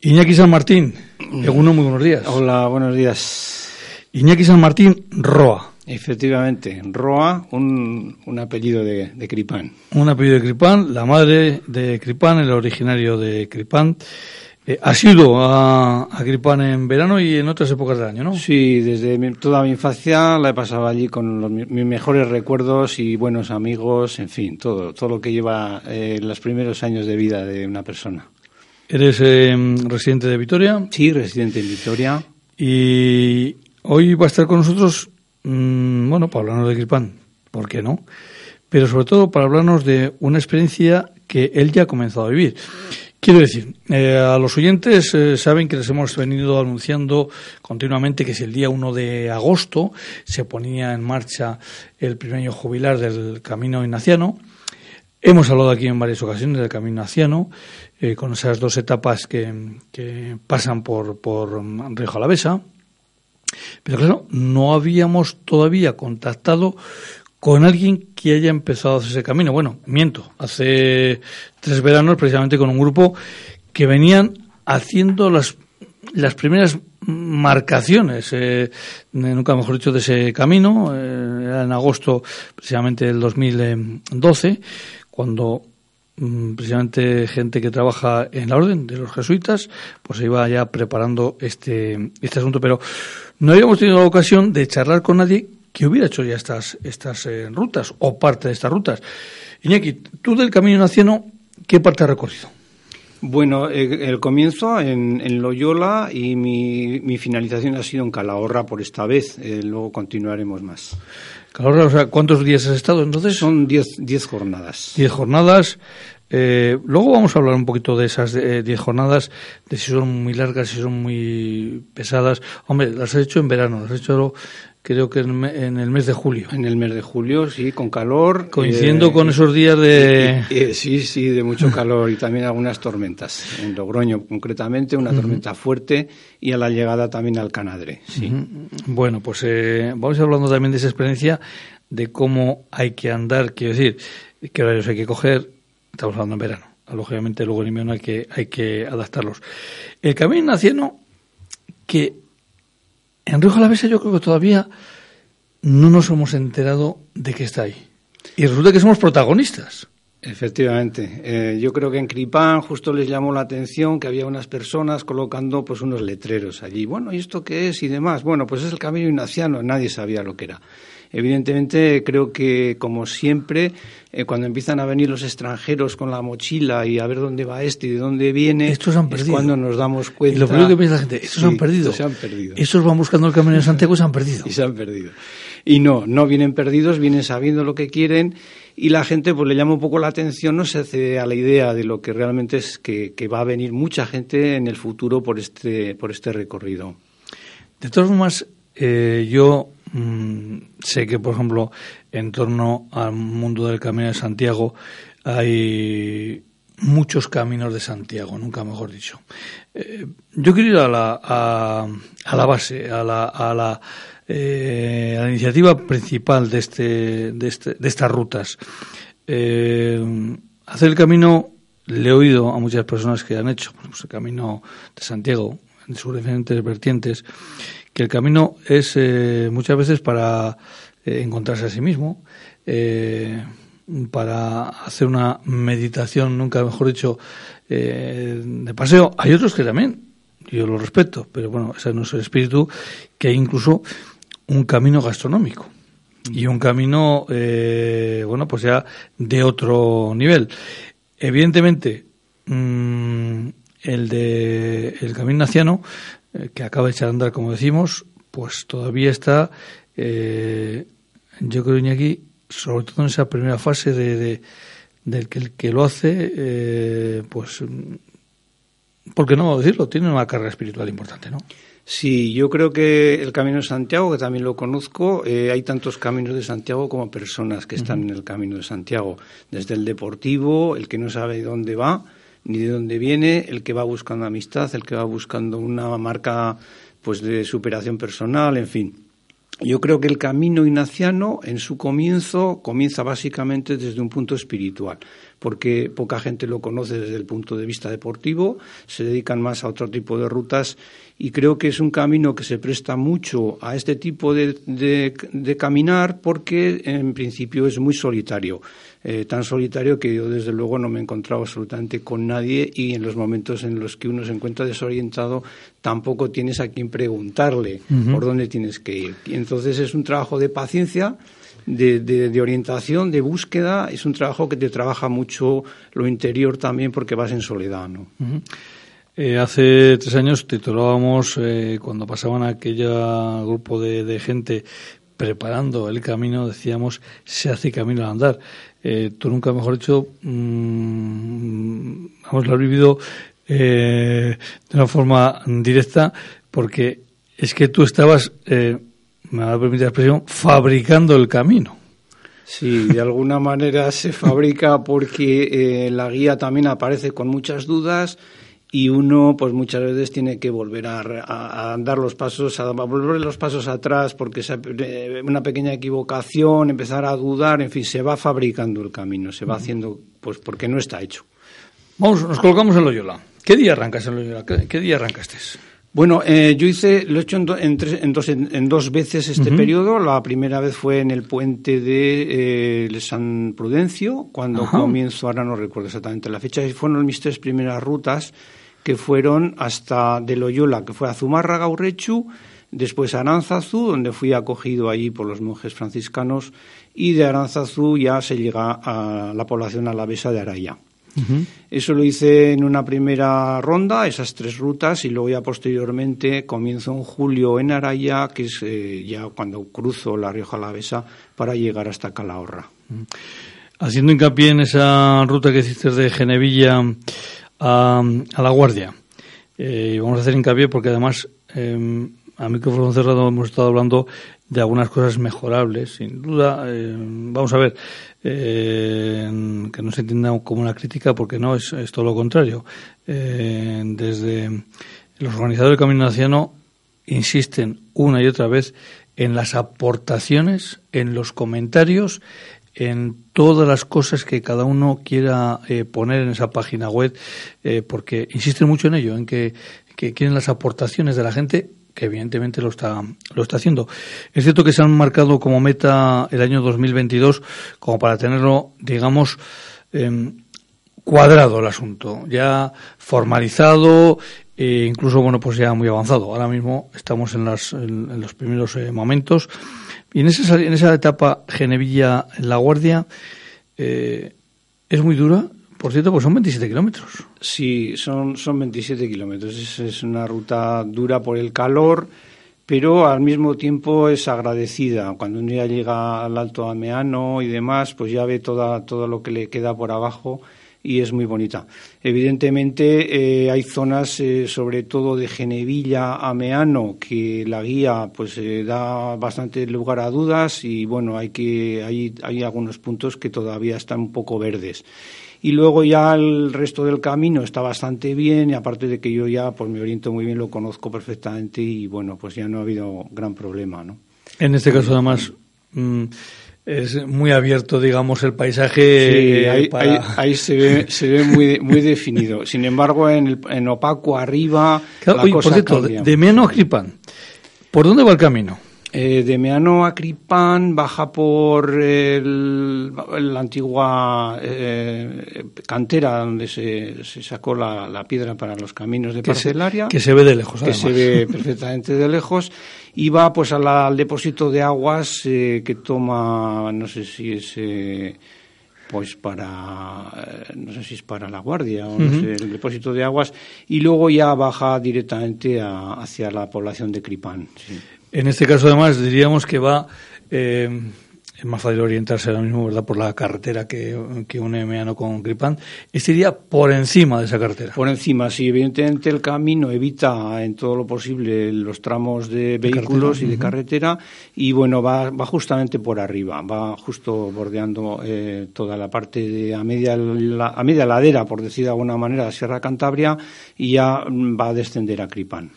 Iñaki San Martín, Eguno, muy buenos días. Hola, buenos días. Iñaki San Martín Roa. Efectivamente, Roa, un, un apellido de, de, Cripán. Un apellido de Cripán, la madre de Cripán, el originario de Cripán. Eh, ¿Has ido a, a Cripán en verano y en otras épocas del año, no? Sí, desde mi, toda mi infancia la he pasado allí con los, mis mejores recuerdos y buenos amigos, en fin, todo, todo lo que lleva eh, los primeros años de vida de una persona. ¿Eres eh, residente de Vitoria? Sí, residente en Vitoria. Y hoy va a estar con nosotros, mmm, bueno, para hablarnos de Cripán, ¿por qué no? Pero sobre todo para hablarnos de una experiencia que él ya ha comenzado a vivir. Quiero decir, eh, a los oyentes eh, saben que les hemos venido anunciando continuamente que si el día 1 de agosto se ponía en marcha el primer año jubilar del Camino Ignaciano. Hemos hablado aquí en varias ocasiones del Camino Ignaciano, eh, con esas dos etapas que, que pasan por, por Río Jalavesa. Pero claro, no habíamos todavía contactado con alguien que haya empezado a hacer ese camino. Bueno, miento, hace tres veranos precisamente con un grupo que venían haciendo las, las primeras marcaciones, eh, nunca mejor dicho, de ese camino, eh, era en agosto precisamente del 2012, cuando precisamente gente que trabaja en la orden de los jesuitas, pues se iba ya preparando este, este asunto, pero no habíamos tenido la ocasión de charlar con nadie que hubiera hecho ya estas, estas eh, rutas o parte de estas rutas. Iñaki, tú del Camino Naciano, ¿qué parte has recorrido? Bueno, el, el comienzo en, en, Loyola y mi, mi, finalización ha sido en Calahorra por esta vez. Eh, luego continuaremos más. Calahorra, o sea, ¿cuántos días has estado entonces? Son diez, diez jornadas. Diez jornadas. Eh, luego vamos a hablar un poquito de esas eh, diez jornadas, de si son muy largas, si son muy pesadas. Hombre, las he hecho en verano, las he hecho creo que en, el mes de julio. En el mes de julio, sí, con calor. Coincidiendo eh, con esos días de... Eh, eh, sí, sí, de mucho calor y también algunas tormentas. En Logroño, concretamente, una tormenta uh -huh. fuerte y a la llegada también al Canadre. Sí. Uh -huh. Bueno, pues eh, vamos hablando también de esa experiencia, de cómo hay que andar, quiero decir, qué horarios hay que coger. Estamos hablando en verano. Lógicamente, luego en invierno hay que, hay que adaptarlos. El camino naciano, que en Río Jalavesa yo creo que todavía no nos hemos enterado de que está ahí. Y resulta que somos protagonistas. Efectivamente. Eh, yo creo que en Cripán justo les llamó la atención que había unas personas colocando pues unos letreros allí. Bueno, ¿y esto qué es? Y demás. Bueno, pues es el camino ignaciano. Nadie sabía lo que era. Evidentemente, creo que, como siempre, eh, cuando empiezan a venir los extranjeros con la mochila y a ver dónde va este y de dónde viene, estos han perdido. es cuando nos damos cuenta. Y lo primero que piensa la gente, estos sí, han perdido. Se han perdido. Estos van buscando el camino de Santiago y se han perdido. Y se han perdido. Y no, no vienen perdidos, vienen sabiendo lo que quieren y la gente pues le llama un poco la atención, no se hace a la idea de lo que realmente es que, va a venir mucha gente en el futuro por este, por este recorrido. De todas formas, eh, yo mmm, sé que, por ejemplo, en torno al mundo del Camino de Santiago hay muchos caminos de Santiago, nunca mejor dicho. Eh, yo quiero ir a la, a la base, a la, a la, eh, la iniciativa principal de, este, de, este, de estas rutas. Eh, hacer el camino, le he oído a muchas personas que han hecho pues, el camino de Santiago, en sus diferentes vertientes, que el camino es eh, muchas veces para eh, encontrarse a sí mismo, eh, para hacer una meditación, nunca mejor dicho, de paseo. Hay otros que también, yo lo respeto, pero bueno, ese no es el espíritu, que incluso un camino gastronómico y un camino, eh, bueno, pues ya de otro nivel. Evidentemente, mmm, el de el camino naciano, eh, que acaba de echar a andar, como decimos, pues todavía está, eh, yo creo, Iñaki, sobre todo en esa primera fase de, de del que el que lo hace, eh, pues ¿por qué no decirlo? Tiene una carga espiritual importante, ¿no? Sí, yo creo que el Camino de Santiago, que también lo conozco, eh, hay tantos caminos de Santiago como personas que están en el Camino de Santiago. Desde el deportivo, el que no sabe dónde va ni de dónde viene, el que va buscando amistad, el que va buscando una marca pues de superación personal, en fin. Yo creo que el camino ignaciano, en su comienzo, comienza básicamente desde un punto espiritual, porque poca gente lo conoce desde el punto de vista deportivo, se dedican más a otro tipo de rutas y creo que es un camino que se presta mucho a este tipo de, de caminar porque en principio es muy solitario. Eh, tan solitario que yo desde luego no me he encontrado absolutamente con nadie y en los momentos en los que uno se encuentra desorientado tampoco tienes a quien preguntarle por dónde tienes que ir. Y entonces es un trabajo de paciencia. De, de, orientación, de búsqueda, es un trabajo que te trabaja mucho lo interior también porque vas en soledad, ¿no? Eh, hace tres años titulábamos, eh, cuando pasaban aquel grupo de, de, gente preparando el camino, decíamos, se hace camino al andar. Eh, tú nunca, mejor dicho, mmm, vamos, lo has vivido eh, de una forma directa, porque es que tú estabas, eh, me va a permitir la expresión, fabricando el camino. Sí, de alguna manera se fabrica porque la guía también aparece con muchas dudas y uno pues muchas veces tiene que volver a, a, dar los pasos, a, volver los pasos atrás porque eh, una pequeña equivocación, empezar a dudar, en fin, se va fabricando el camino, se va haciendo pues porque no está hecho. Vamos, nos colocamos en Loyola. ¿Qué día arrancas en Loyola? ¿Qué, día arrancaste? Bueno, eh, yo hice, lo he hecho en, en, en, dos, en dos, veces este periodo. La primera vez fue en el puente de eh, San Prudencio, cuando comienzo, ahora no recuerdo exactamente la fecha, fueron mis tres primeras rutas que fueron hasta de Loyola, que fue a Zumárraga, Urrechu, después a Aranzazú, donde fui acogido allí por los monjes franciscanos, y de Aranzazú ya se llega a la población alavesa de Araya. Eso lo hice en una primera ronda, esas tres rutas, y luego ya posteriormente comienzo en julio en Araya, que es eh, ya cuando cruzo la Rioja Alavesa para llegar hasta Calahorra. Haciendo hincapié en esa ruta que hiciste de Genevilla a, la Guardia, eh, y vamos a hacer hincapié porque además eh, a micrófono cerrado hemos estado hablando de algunas cosas mejorables, sin duda. Eh, vamos a ver, que no se entienda como una crítica porque no, es, todo lo contrario. Desde los organizadores del Camino Naciano insisten una y otra vez en las aportaciones, en los comentarios, en todas las cosas que cada uno quiera poner en esa página web, porque insisten mucho en ello, en que, que quieren las aportaciones de la gente que evidentemente lo está, lo está haciendo. Es cierto que se han marcado como meta el año 2022 como para tenerlo, digamos, em, cuadrado el asunto, ya formalizado e incluso, bueno, pues ya muy avanzado. Ahora mismo estamos en, las, en, los primeros eh, momentos. Y en esa, en esa etapa Genevilla en La Guardia eh, es muy dura, por cierto, pues son 27 kilómetros. Sí, son, son 27 kilómetros. Es, es, una ruta dura por el calor, pero al mismo tiempo es agradecida. Cuando un día llega al Alto Ameano y demás, pues ya ve toda, todo lo que le queda por abajo y es muy bonita. Evidentemente eh, hay zonas, eh, sobre todo de Genevilla a Meano, que la guía pues eh, da bastante lugar a dudas y bueno, hay que hay, hay algunos puntos que todavía están un poco verdes y luego ya el resto del camino está bastante bien y aparte de que yo ya pues me oriento muy bien, lo conozco perfectamente y bueno, pues ya no ha habido gran problema, ¿no? En este caso además mm, es muy abierto, digamos, el paisaje. Sí, ahí, se ve, se ve muy, muy definido. Sin embargo, en, el, en opaco arriba. la cosa por cierto, de menos Cripan, ¿por dónde va el camino? Eh, de Meano a Cripán baja por la antigua eh, cantera donde se, sacó la, piedra para los caminos de parcelaria. que se ve de lejos, Que se ve perfectamente de lejos. Y va pues al depósito de aguas eh, que toma, no sé si es pues para no sé si es para la guardia o no sé, el depósito de aguas y luego ya baja directamente hacia la población de Cripán. Sí. En este caso, además, diríamos que va eh, es más fácil orientarse ahora mismo, ¿verdad?, por la carretera que, que une Meano con Gripán. Este iría por encima de esa carretera. Por encima, sí. Evidentemente el camino evita en todo lo posible los tramos de vehículos y de carretera y, bueno, va, va justamente por arriba. Va justo bordeando eh, toda la parte de a media, a media ladera, por decir de alguna manera, de Sierra Cantabria y ya va a descender a Cripán.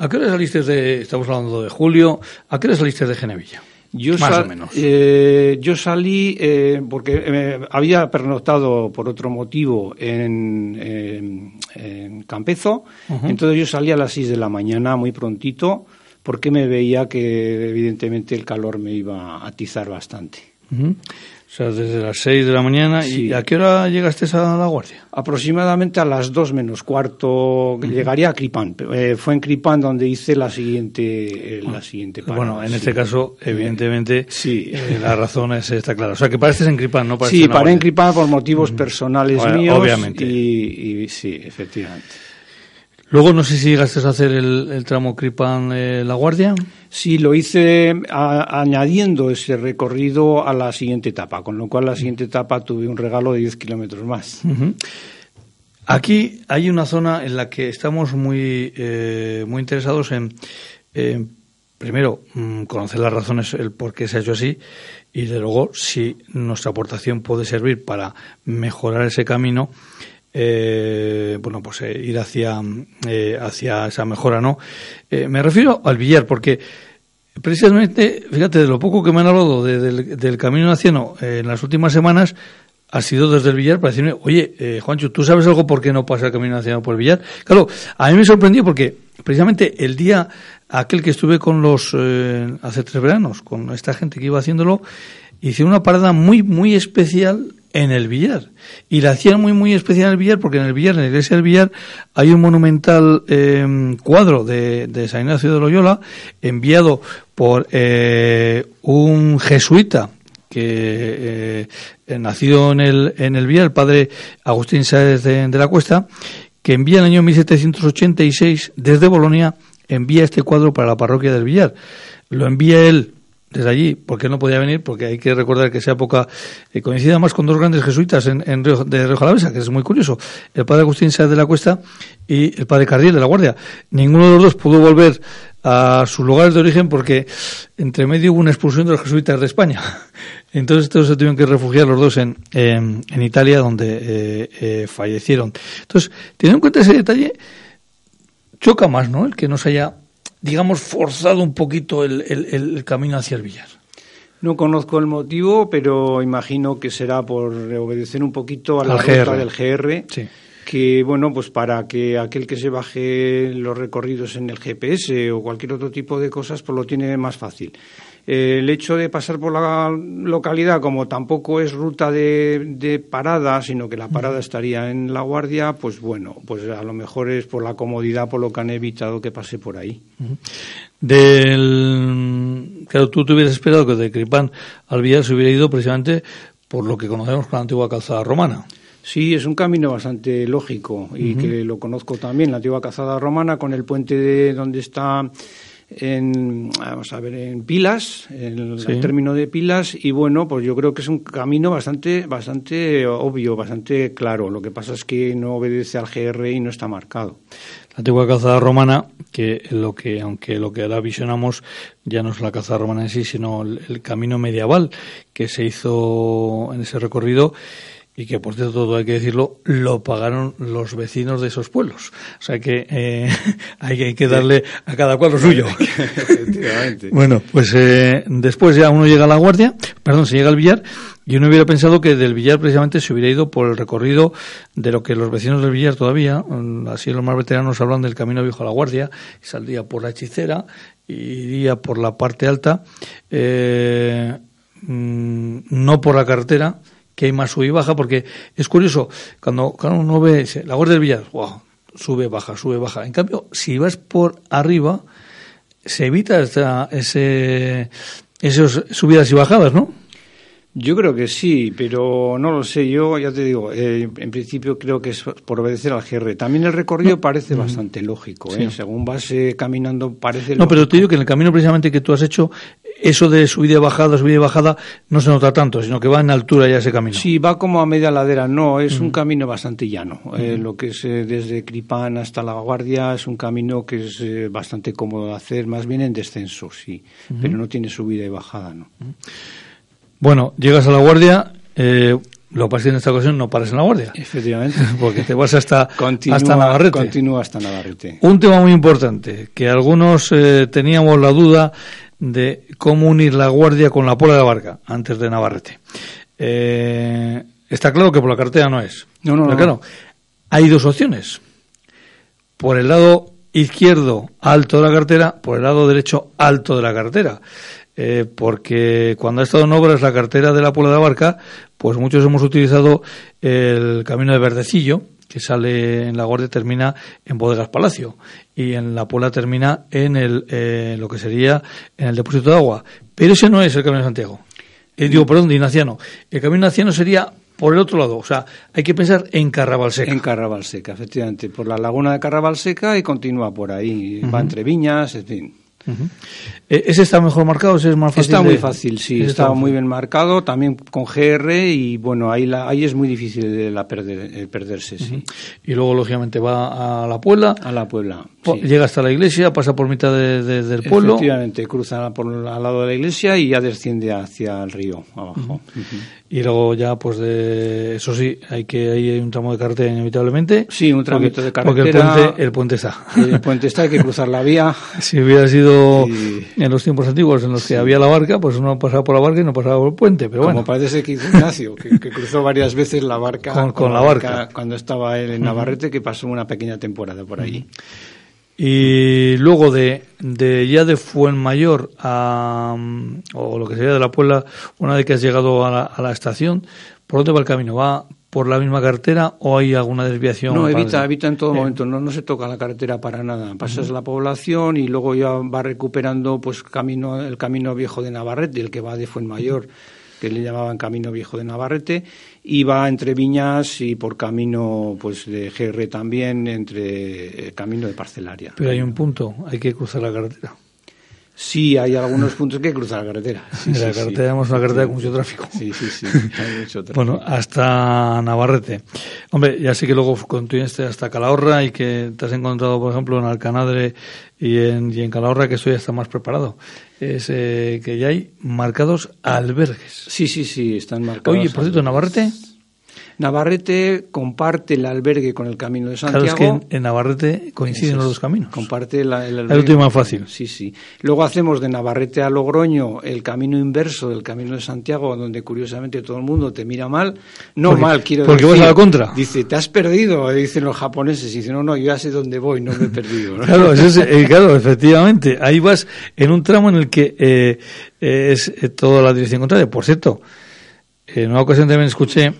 ¿A qué hora saliste de, estamos hablando de julio, a qué hora saliste de Genevilla? Yo Más o menos. Eh, yo salí eh, porque eh, había pernoctado por otro motivo en, en Campezo, entonces yo salí a las 6 de la mañana muy prontito porque me veía que evidentemente el calor me iba a atizar bastante. O sea, desde las 6 de la mañana. ¿Y a qué hora llegaste a la guardia? Aproximadamente a las 2 menos cuarto. Llegaría a Cripán. Eh, fue en Cripán donde hice la siguiente, eh, la siguiente parada. Bueno, en este caso, evidentemente, sí. Eh, la razón es, está clara. O sea, que pareces en Cripán, ¿no? Sí, paré en Cripán por motivos personales míos. Obviamente. Y, y sí, efectivamente. Luego no sé si llegaste a hacer el, tramo Cripan-La Guardia. Sí, lo hice añadiendo ese recorrido a la siguiente etapa, con lo cual la siguiente etapa tuve un regalo de 10 kilómetros más. Aquí hay una zona en la que estamos muy, eh, muy interesados en, primero, mm, conocer las razones, el por qué se ha hecho así, y de luego si nuestra aportación puede servir para mejorar ese camino eh, bueno, pues eh, ir hacia, eh, hacia esa mejora, ¿no? Eh, me refiero al billar, porque precisamente, fíjate, de lo poco que me han hablado del, camino naciano en las últimas semanas, ha sido desde el billar para decirme, oye, Juancho, ¿tú sabes algo por qué no pasa el camino naciano por el billar? Claro, a mí me sorprendió porque precisamente el día aquel que estuve con los, hace tres veranos, con esta gente que iba haciéndolo, hice una parada muy, muy especial en el billar. Y la hacían muy, muy especial en el billar porque en el billar, en la iglesia del billar, hay un monumental eh, cuadro de, de, San Ignacio de Loyola enviado por eh, un jesuita que eh, nació en el, en el billar, el padre Agustín Sáez de, de la Cuesta, que envía en el año 1786 desde Bolonia, envía este cuadro para la parroquia del billar. Lo envía él desde allí, porque no podía venir, porque hay que recordar que esa época eh, coincide más con dos grandes jesuitas en, en Río, de Río Jalavesa, que es muy curioso, el padre Agustín Sáez de la Cuesta y el padre Cardiel de la Guardia. Ninguno de los dos pudo volver a sus lugares de origen porque entre medio hubo una expulsión de los jesuitas de España. Entonces estos se tuvieron que refugiar los dos en, en, Italia, donde eh, eh, fallecieron. Entonces, teniendo en cuenta ese detalle, choca más, ¿no? El que no se haya digamos, forzado un poquito el, el, camino hacia el billar? No conozco el motivo, pero imagino que será por obedecer un poquito a la ruta del GR. Que, bueno, pues para que aquel que se baje los recorridos en el GPS o cualquier otro tipo de cosas, pues lo tiene más fácil el hecho de pasar por la localidad, como tampoco es ruta de, parada, sino que la parada estaría en La Guardia, pues bueno, pues a lo mejor es por la comodidad, por lo que han evitado que pase por ahí. Del, claro, tú te hubieras esperado que de Cripán al Villar se hubiera ido precisamente por lo que conocemos con la antigua calzada romana. Sí, es un camino bastante lógico y que lo conozco también, la antigua calzada romana con el puente de donde está en, vamos a ver, en Pilas, en el término de Pilas, y bueno, pues yo creo que es un camino bastante, bastante obvio, bastante claro. Lo que pasa es que no obedece al GR y no está marcado. La antigua calzada romana, que lo que, aunque lo que ahora visionamos ya no es la calzada romana en sí, sino el camino medieval que se hizo en ese recorrido, y que por cierto todo hay que decirlo lo pagaron los vecinos de esos pueblos. O sea que eh, hay que darle a cada cual lo suyo. Bueno pues eh, después ya uno llega a la guardia perdón se llega al billar y uno hubiera pensado que del billar precisamente se hubiera ido por el recorrido de lo que los vecinos del billar todavía mm, así los más veteranos hablan del camino viejo a la guardia y saldría por la hechicera iría por la parte alta eh, mm, no por la carretera que hay más sube y baja, porque es curioso, cuando, uno ve la Guardia del Villar, wow, sube, baja, sube, baja. En cambio, si vas por arriba, se evita esta, ese, esas subidas y bajadas, ¿no? Yo creo que sí, pero no lo sé. Yo ya te digo, eh, en principio creo que es por obedecer al GR. También el recorrido parece bastante lógico. ¿eh? Según vas eh, caminando, parece. No, pero te digo que en el camino precisamente que tú has hecho, eso de subida y bajada, subida y bajada, no se nota tanto, sino que va en altura ya ese camino. Sí, va como a media ladera, no, es un camino bastante llano. Eh, lo que es eh, desde Cripán hasta La Guardia es un camino que es eh, bastante cómodo de hacer, más bien en descenso, sí, pero no tiene subida y bajada, ¿no? Bueno, llegas a La Guardia, lo que pasa es que en esta ocasión no paras en La Guardia. Efectivamente. Porque te vas hasta, Continúa, hasta Navarrete. Continúa hasta Navarrete. Un tema muy importante, que algunos teníamos la duda de cómo unir la Guardia con la Pola de la Barca, antes de Navarrete. Eh, está claro que por la carretera no es. No, no, no. claro, hay dos opciones. Por el lado izquierdo, alto de la carretera, por el lado derecho, alto de la carretera. Eh, porque cuando ha estado en obras la carretera de la Puebla de la Barca, pues muchos hemos utilizado el camino de Verdecillo, que sale en la Guardia termina en Bodegas Palacio y en la Puebla termina en el eh, lo que sería en el depósito de agua. Pero ese no es el camino de Santiago. Eh, digo, perdón, de Ignaciano. El camino de Ignaciano sería por el otro lado. O sea, hay que pensar en Carraval Seca. En Carraval Seca, efectivamente, por la laguna de Carraval Seca y continúa por ahí. Va entre viñas, en fin. Eh, ¿Ese está mejor marcado? ¿Ese es más fácil? Está muy de- fácil, sí, Ese está muy bien marcado, también con GR y bueno, ahí, la, ahí es muy difícil de la perder, el perderse, sí. Y luego, lógicamente, va a la Puebla, A la Puebla. sí. llega hasta la iglesia, pasa por mitad de- de- del pueblo. Efectivamente, cruza por al lado de la iglesia y ya desciende hacia el río, abajo. Y luego ya, pues de eso sí, hay que hay un tramo de carretera inevitablemente. Sí, un tramito de Porque el carretera. puente, el puente está. El puente está, hay que cruzar la vía. Si hubiera sido en los tiempos antiguos en los que había la barca, pues uno pasaba por la barca y no pasaba por el puente. Pero Como bueno, parece que Ignacio, que, que cruzó varias veces la barca Con- con la barca. cuando estaba él en Navarrete, que pasó una pequeña temporada por allí. Y luego de, de ya de Fuenmayor a mm, o lo que sería de la Puebla, una vez que has llegado a la, a la estación, ¿por dónde va el camino? ¿Va por la misma carretera o hay alguna desviación? No, evita, evita en todo momento, no, no se toca la carretera para nada. Pasas la población y luego ya va recuperando pues camino, el camino viejo de Navarrete, el que va de Fuenmayor, que le llamaban camino viejo de Navarrete, va entre viñas y por camino pues de GR también, entre el camino de Parcelaria. Pero hay un punto, hay que cruzar la carretera. Sí, hay algunos puntos que cruzar la carretera. Sí, la sí, carretera sí. tenemos una carretera con mucho tráfico. Sí, sí, sí, hay mucho tráfico. Bueno, hasta Navarrete. Hombre, ya sé que luego continuaste hasta Calahorra y que te has encontrado, por ejemplo, en Alcanadre y en, y en Calahorra, que esto ya está más preparado. Es eh, que ya hay marcados albergues. Sí, sí, sí, están marcados. Oye, por cierto, Navarrete, Navarrete comparte el albergue con el Camino de claro, Santiago. es que en, Navarrete coinciden los es, dos caminos. Comparte la- el El albergue. último más fácil. Sí, sí. Luego hacemos de Navarrete a Logroño el camino inverso del Camino de Santiago, donde curiosamente todo el mundo te mira mal. No Porque- mal, quiero porque decir. vas a la contra. Dice, te has perdido, dicen los japoneses. Y dicen, no, no, yo ya sé dónde voy, no me he perdido. ¿no? Claro, eso es- eh, claro, efectivamente. Ahí vas en un tramo en el que eh, eh, es eh, toda la dirección contraria. Por cierto, en una ocasión también escuché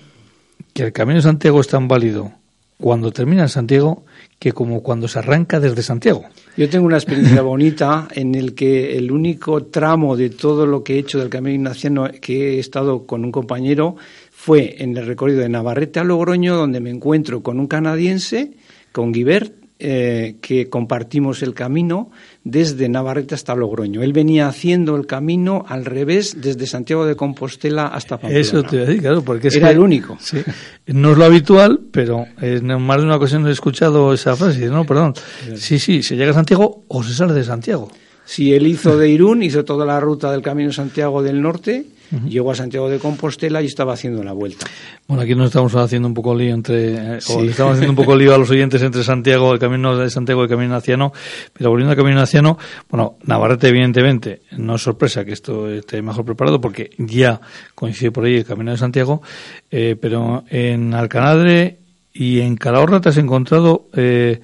que el Camino de Santiago es tan válido cuando termina en Santiago que como cuando se arranca desde Santiago. Yo tengo una experiencia bonita en el que el único tramo de todo lo que he hecho del Camino Ignaciano que he estado con un compañero fue en el recorrido de Navarrete a Logroño, donde me encuentro con un canadiense, con Guibert, eh, que compartimos el camino desde Navarrete hasta Logroño. Él venía haciendo el camino al revés desde Santiago de Compostela hasta Pamplona. Eso te iba a decir, claro, porque es Era que- el único. Sí. No es lo habitual, pero en más de una ocasión he escuchado esa frase. No, perdón. Sí, sí, se llega a Santiago o se sale de Santiago. Si él hizo de Irún, hizo toda la ruta del Camino Santiago del Norte, llegó a Santiago de Compostela y estaba haciendo la vuelta. Bueno, aquí nos estamos haciendo un poco lío entre, eh, o Sí. le estamos haciendo un poco lío a los oyentes entre Santiago, el camino de Santiago y el camino naciano, pero volviendo al camino naciano, bueno, Navarrete evidentemente, no es sorpresa que esto esté mejor preparado porque ya coincide por ahí el camino de Santiago, eh, pero en Alcanadre y en Calahorra te has encontrado eh,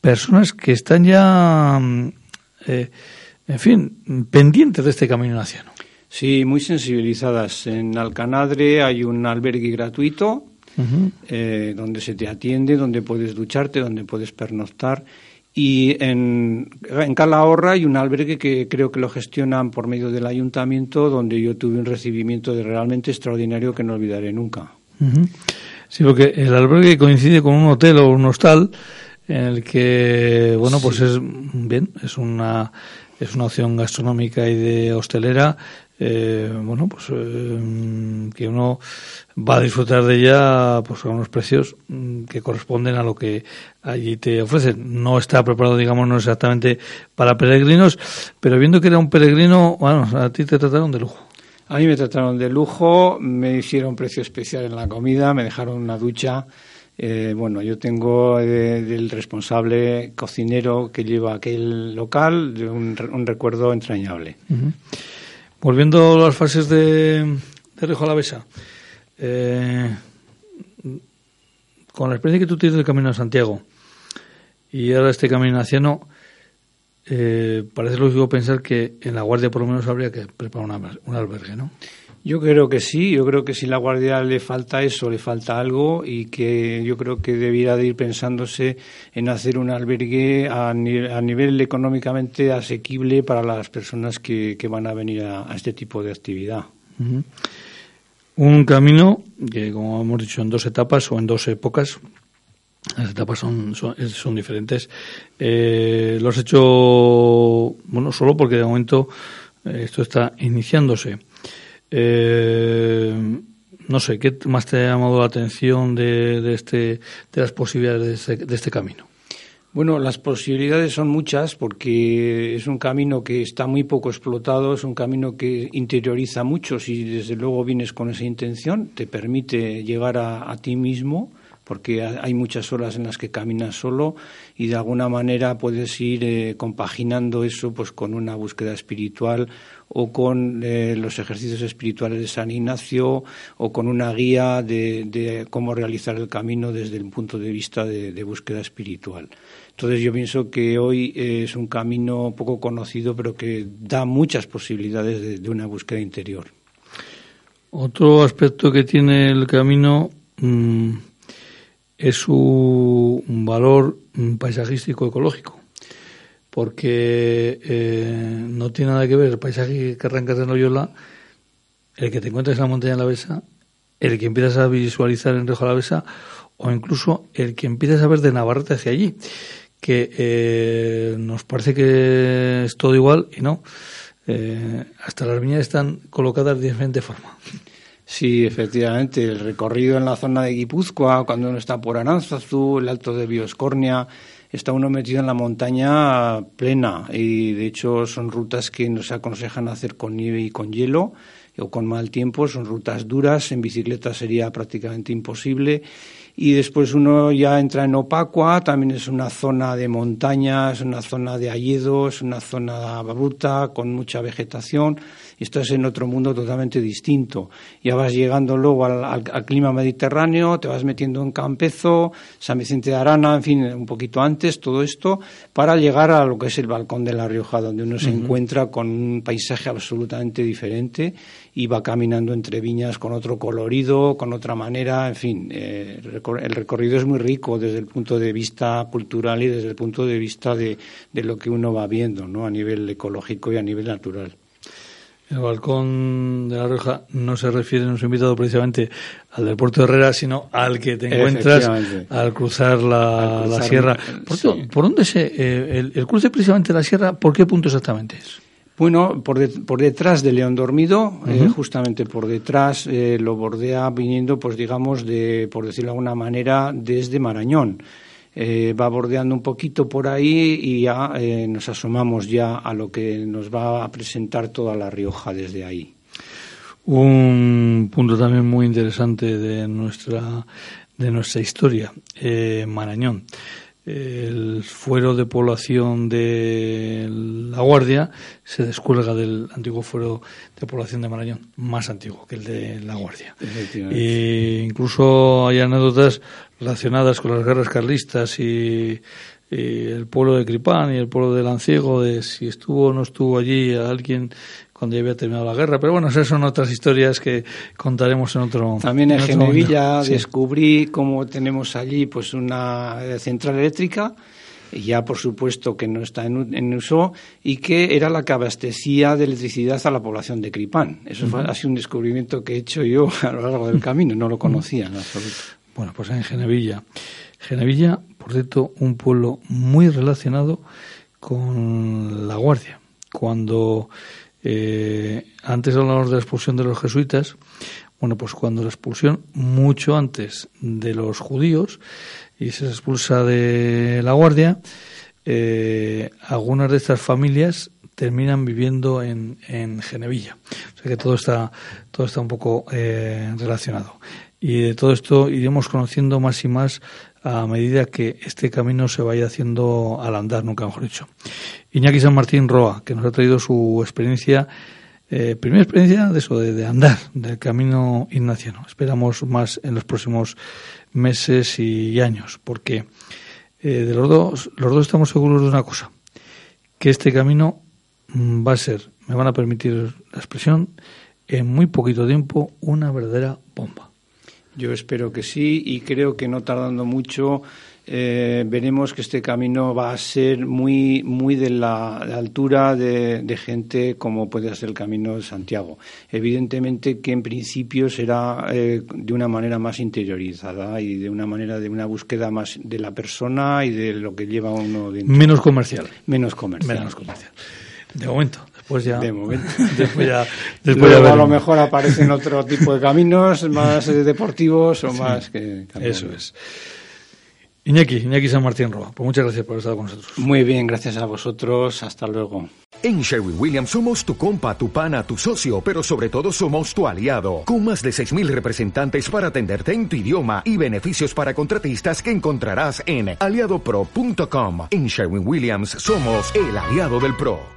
personas que están ya, mm, eh, en fin, pendientes de este camino naciano. Sí, muy sensibilizadas. En Alcanadre hay un albergue gratuito eh, donde se te atiende, donde puedes ducharte, donde puedes pernoctar. Y en, en Calahorra hay un albergue que creo que lo gestionan por medio del ayuntamiento, donde yo tuve un recibimiento de realmente extraordinario que no olvidaré nunca. Ujú. Sí, porque el albergue coincide con un hotel o un hostal en el que, bueno, pues es bien, es una es una opción gastronómica y de hostelera, eh, bueno, pues eh, que uno va a disfrutar de ella pues a unos precios mm, que corresponden a lo que allí te ofrecen. No está preparado, digamos, no exactamente para peregrinos, pero viendo que era un peregrino, bueno, a ti te trataron de lujo. A mí me trataron de lujo, me hicieron precio especial en la comida, me dejaron una ducha. Eh, bueno, yo tengo del responsable cocinero que lleva aquel local un, un recuerdo entrañable. Volviendo a las fases de, de Río Alavesa, eh, con la experiencia que tú tienes del Camino de Santiago y ahora este Camino Naciano, eh, parece lógico pensar que en la Guardia por lo menos habría que preparar un albergue, ¿no? Yo creo que sí, yo creo que si la Guardia le falta eso, le falta algo y que yo creo que debiera de ir pensándose en hacer un albergue a, nivel económicamente asequible para las personas que, van a venir a, este tipo de actividad. Un camino que, como hemos dicho, en dos etapas o en dos épocas, las etapas son, son, diferentes. Eh, los he hecho, bueno, solo porque de momento eh, esto está iniciándose. Eh, no sé, ¿qué más te ha llamado la atención de, de, este, de las posibilidades de este, camino? Bueno, las posibilidades son muchas porque es un camino que está muy poco explotado, es un camino que interioriza mucho si desde luego vienes con esa intención, te permite llegar a, a ti mismo porque hay muchas horas en las que caminas solo y de alguna manera puedes ir eh, compaginando eso pues con una búsqueda espiritual o con eh, los ejercicios espirituales de San Ignacio o con una guía de, cómo realizar el camino desde el punto de vista de, búsqueda espiritual. Entonces yo pienso que hoy es un camino poco conocido pero que da muchas posibilidades de, una búsqueda interior. Otro aspecto que tiene el camino mm, es su valor paisajístico ecológico porque eh, no tiene nada que ver el paisaje que arrancas en Loyola, el que te encuentras en la montaña de la Besa, el que empiezas a visualizar en Rejo de la Besa, o incluso el que empiezas a ver de Navarrete hacia allí, que eh, nos parece que es todo igual y no. Eh, hasta las viñas están colocadas de diferente forma. Sí, efectivamente, el recorrido en la zona de Guipúzcoa, cuando uno está por Aranzazu, el Alto de Bioscornia, está uno metido en la montaña plena y de hecho son rutas que nos aconsejan hacer con nieve y con hielo o con mal tiempo, son rutas duras, en bicicleta sería prácticamente imposible. Y después uno ya entra en Opacua, también es una zona de montaña, es una zona de hayedos, una zona bruta con mucha vegetación estás en otro mundo totalmente distinto. Ya vas llegando luego al, clima mediterráneo, te vas metiendo en Campezo, San Vicente de Arana, en fin, un poquito antes, todo esto, para llegar a lo que es el balcón de La Rioja, donde uno se encuentra con un paisaje absolutamente diferente y va caminando entre viñas con otro colorido, con otra manera, en fin, eh, el recorrido es muy rico desde el punto de vista cultural y desde el punto de vista de, de lo que uno va viendo, ¿no? A nivel ecológico y a nivel natural. El balcón de la Rioja no se refiere, no se invitado precisamente al del Puerto de Herrera, sino al que te encuentras al cruzar la, sierra. Por, dónde se, eh, el, cruce precisamente de la sierra, por qué punto exactamente es? Bueno, por, por detrás de León Dormido, eh, justamente por detrás eh, lo bordea viniendo, pues digamos, de, por decirlo de alguna manera, desde Marañón. Eh, va bordeando un poquito por ahí y ya eh, nos asomamos ya a lo que nos va a presentar toda La Rioja desde ahí. Un punto también muy interesante de nuestra, de nuestra historia, eh, Marañón el fuero de población de La Guardia se descuelga del antiguo fuero de población de Marañón, más antiguo que el de La Guardia. E incluso hay anécdotas relacionadas con las guerras carlistas y, el pueblo de Cripán y el pueblo de Lanciego, de si estuvo o no estuvo allí alguien cuando ya había terminado la guerra. Pero bueno, esas son otras historias que contaremos en otro También en, Genevilla descubrí cómo tenemos allí pues una central eléctrica ya por supuesto que no está en, uso, y que era la que abastecía de electricidad a la población de Cripán. Eso ha sido un descubrimiento que he hecho yo a lo largo del camino, no lo conocía en absoluto. Bueno, pues en Genevilla. Genevilla, por cierto, un pueblo muy relacionado con La Guardia cuando eh, antes hablamos de la expulsión de los jesuitas, bueno, pues cuando la expulsión, mucho antes de los judíos, y se expulsa de la guardia, eh, algunas de estas familias terminan viviendo en, en Genevilla. O sea que todo está, todo está un poco eh, relacionado. Y de todo esto iremos conociendo más y más a medida que este camino se vaya haciendo al andar, nunca mejor dicho. Iñaki San Martín Roa, que nos ha traído su experiencia, eh, primera experiencia de eso, de, andar, del camino ignaciano. Esperamos más en los próximos meses y años, porque eh, de los dos, los dos estamos seguros de una cosa, que este camino mm, va a ser, me van a permitir la expresión, en muy poquito tiempo una verdadera bomba. Yo espero que sí y creo que no tardando mucho eh, veremos que este camino va a ser muy, muy de la, altura de, gente como puede ser el camino de Santiago. Evidentemente que en principio será eh, de una manera más interiorizada y de una manera de una búsqueda más de la persona y de lo que lleva uno dentro. Menos comercial. Menos comercial. Menos comercial. De momento. Después ya. De momento. después ya. Después Luego, a lo mejor aparecen otro tipo de caminos más eh, deportivos o más que. Eso es. Iñaki, Iñaki San Martín Roa, pues muchas gracias por estar con nosotros. Muy bien, gracias a vosotros. Hasta luego. En Sherwin Williams somos tu compa, tu pana, tu socio, pero sobre todo somos tu aliado. Con más de 6.000 representantes para atenderte en tu idioma y beneficios para contratistas que encontrarás en aliadopro.com. En Sherwin Williams somos el aliado del PRO.